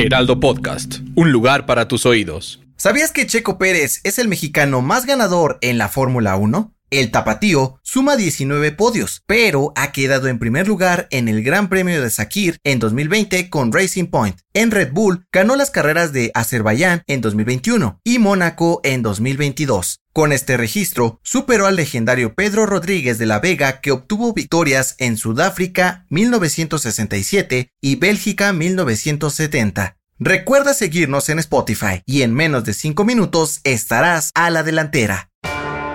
Heraldo Podcast, un lugar para tus oídos. ¿Sabías que Checo Pérez es el mexicano más ganador en la Fórmula 1? El tapatío suma 19 podios, pero ha quedado en primer lugar en el Gran Premio de Sakir en 2020 con Racing Point. En Red Bull ganó las carreras de Azerbaiyán en 2021 y Mónaco en 2022. Con este registro, superó al legendario Pedro Rodríguez de la Vega que obtuvo victorias en Sudáfrica 1967 y Bélgica 1970. Recuerda seguirnos en Spotify y en menos de 5 minutos estarás a la delantera.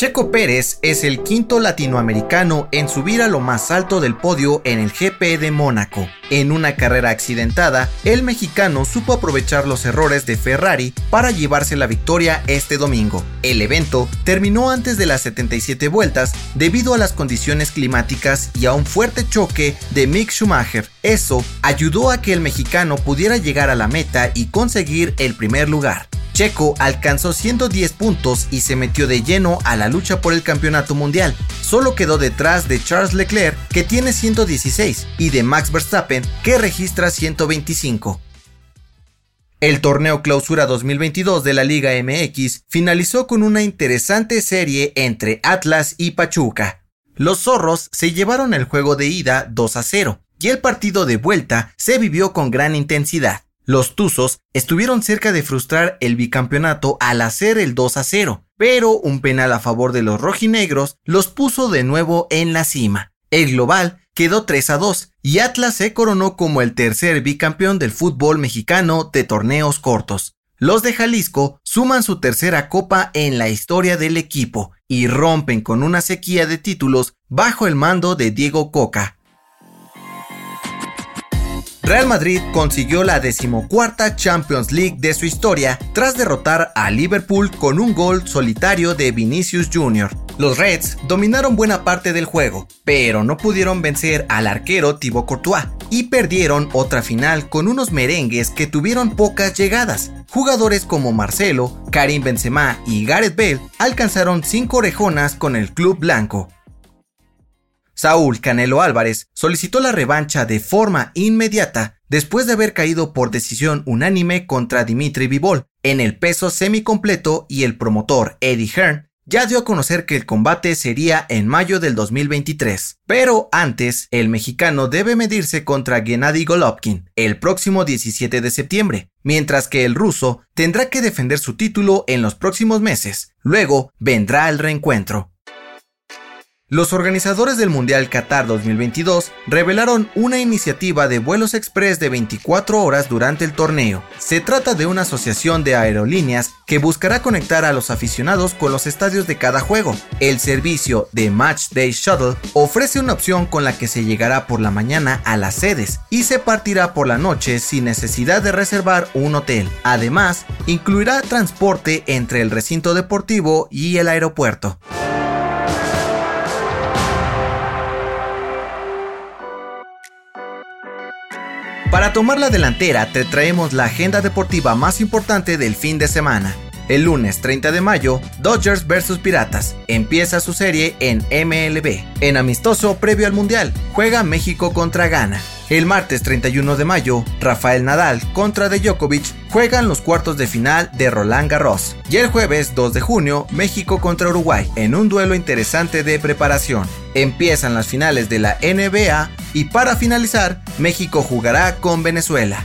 Checo Pérez es el quinto latinoamericano en subir a lo más alto del podio en el GP de Mónaco. En una carrera accidentada, el mexicano supo aprovechar los errores de Ferrari para llevarse la victoria este domingo. El evento terminó antes de las 77 vueltas debido a las condiciones climáticas y a un fuerte choque de Mick Schumacher. Eso ayudó a que el mexicano pudiera llegar a la meta y conseguir el primer lugar. Checo alcanzó 110 puntos y se metió de lleno a la lucha por el campeonato mundial. Solo quedó detrás de Charles Leclerc, que tiene 116, y de Max Verstappen, que registra 125. El torneo Clausura 2022 de la Liga MX finalizó con una interesante serie entre Atlas y Pachuca. Los zorros se llevaron el juego de ida 2 a 0 y el partido de vuelta se vivió con gran intensidad. Los Tuzos estuvieron cerca de frustrar el bicampeonato al hacer el 2 a 0, pero un penal a favor de los rojinegros los puso de nuevo en la cima. El global quedó 3 a 2 y Atlas se coronó como el tercer bicampeón del fútbol mexicano de torneos cortos. Los de Jalisco suman su tercera copa en la historia del equipo y rompen con una sequía de títulos bajo el mando de Diego Coca, Real Madrid consiguió la decimocuarta Champions League de su historia tras derrotar a Liverpool con un gol solitario de Vinicius Jr. Los Reds dominaron buena parte del juego, pero no pudieron vencer al arquero Thibaut Courtois y perdieron otra final con unos merengues que tuvieron pocas llegadas. Jugadores como Marcelo, Karim Benzema y Gareth Bale alcanzaron cinco orejonas con el club blanco. Saúl Canelo Álvarez solicitó la revancha de forma inmediata después de haber caído por decisión unánime contra Dimitri Vivol en el peso semicompleto y el promotor Eddie Hearn ya dio a conocer que el combate sería en mayo del 2023. Pero antes, el mexicano debe medirse contra Gennady Golovkin el próximo 17 de septiembre, mientras que el ruso tendrá que defender su título en los próximos meses. Luego vendrá el reencuentro. Los organizadores del Mundial Qatar 2022 revelaron una iniciativa de vuelos express de 24 horas durante el torneo. Se trata de una asociación de aerolíneas que buscará conectar a los aficionados con los estadios de cada juego. El servicio de Match Day Shuttle ofrece una opción con la que se llegará por la mañana a las sedes y se partirá por la noche sin necesidad de reservar un hotel. Además, incluirá transporte entre el recinto deportivo y el aeropuerto. Para tomar la delantera te traemos la agenda deportiva más importante del fin de semana. El lunes 30 de mayo, Dodgers vs Piratas. Empieza su serie en MLB. En amistoso previo al Mundial, juega México contra Ghana. El martes 31 de mayo, Rafael Nadal contra De Djokovic juegan los cuartos de final de Roland Garros. Y el jueves 2 de junio, México contra Uruguay en un duelo interesante de preparación. Empiezan las finales de la NBA y para finalizar, México jugará con Venezuela.